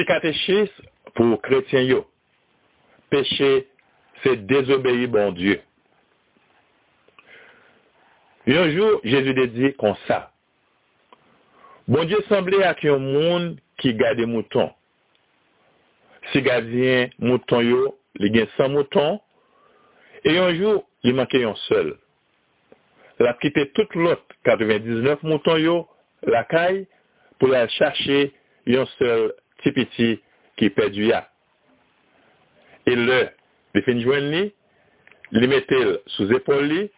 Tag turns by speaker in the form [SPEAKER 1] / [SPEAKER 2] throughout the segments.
[SPEAKER 1] Ti catéchisme pour chrétiens yo. Péché, c'est désobéir bon Dieu. Un jour, Jésus dit comme ça. Bon Dieu semblait à un monde qui garde moutons. Si gardien mouton yo, il y a 100 moutons, et un jour, il manquait un seul. Il a quitté toute l'autre 99 moutons yo, la caille, pour aller chercher un seul petit petit qui perdu ya. Et le, il finit joindre il mettait sous épaule lui,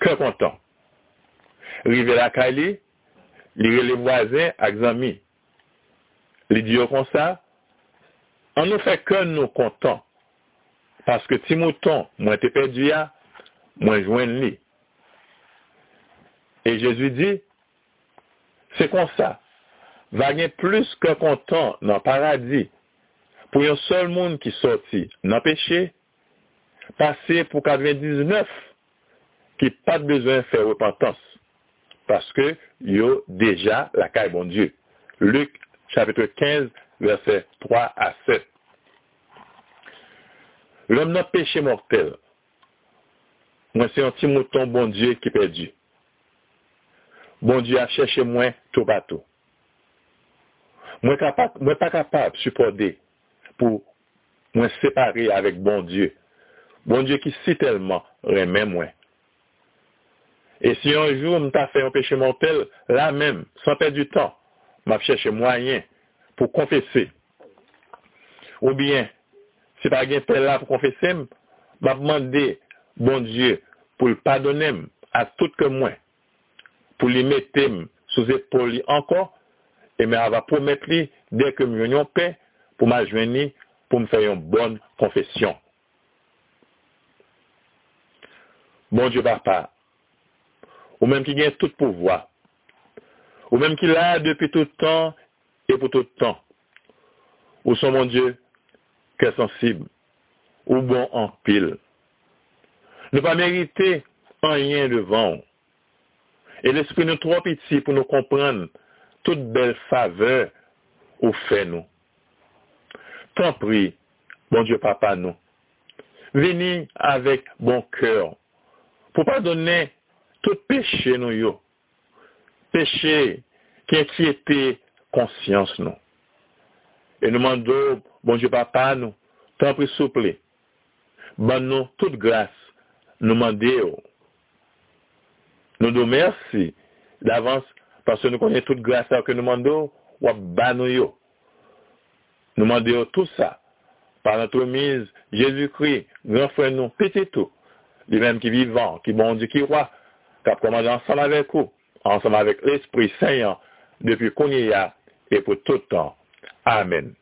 [SPEAKER 1] que content. Rive la caille, il les voisins avec amis. Il dit comme ça, on ne fait que nous contents. Parce que si moi t'es perdu joindre lui. Et Jésus dit, c'est comme ça. Va gagner plus content dans le paradis pour un seul monde qui sortit dans le péché, passer pour 99 qui pas besoin de faire repentance. Parce que yo déjà la caille bon Dieu. Luc chapitre 15, verset 3 à 7. L'homme n'a péché mortel. Moi, c'est un petit mouton bon Dieu qui est perdu. Bon Dieu a cherché moi tout bateau. Moi, capable, moi pas capable de supporter pour me séparer avec bon Dieu. Bon Dieu qui si tellement remet moi. Et si un jour je fait un péché mortel, là même, sans perdre du temps, m'a cherché moyen pour confesser. Ou bien, si pas quelqu'un là pour confesser, m'a demandé bon Dieu pour le pardonner à tout que moi, pour lui mettre sous épaule encore, et mais elle va promettre lui, dès que nous avons paix, pour m'ajoigner, pour me faire une bonne confession. Bon Dieu papa, ou même qui gagne tout pouvoir, ou même qui l'a depuis tout temps et pour tout temps. Ou sont mon Dieu, que sensible, ou bon en pile. Ne pas mériter rien devant. Et l'esprit nous trop petit pour nous comprendre tout bel fave ou fe nou. Tan pri, bon Diyo papa nou, veni avèk bon kèr, pou pa donè tout peche nou yo, peche ki enkyete konsyans nou. E nou mando, bon Diyo papa nou, tan pri souple, ban nou tout grâs nou mande yo. Nou do mersi davans parce que nous connaissons toute grâce que nous demandons, ou nous yo. Nous demandons tout ça par notre mise Jésus-Christ, grand frère nous, petit tout, lui-même qui vivant, qui bon Dieu, qui roi, qui a commandé ensemble avec vous, ensemble avec l'Esprit Saint, depuis qu'on y a et pour tout temps. Amen.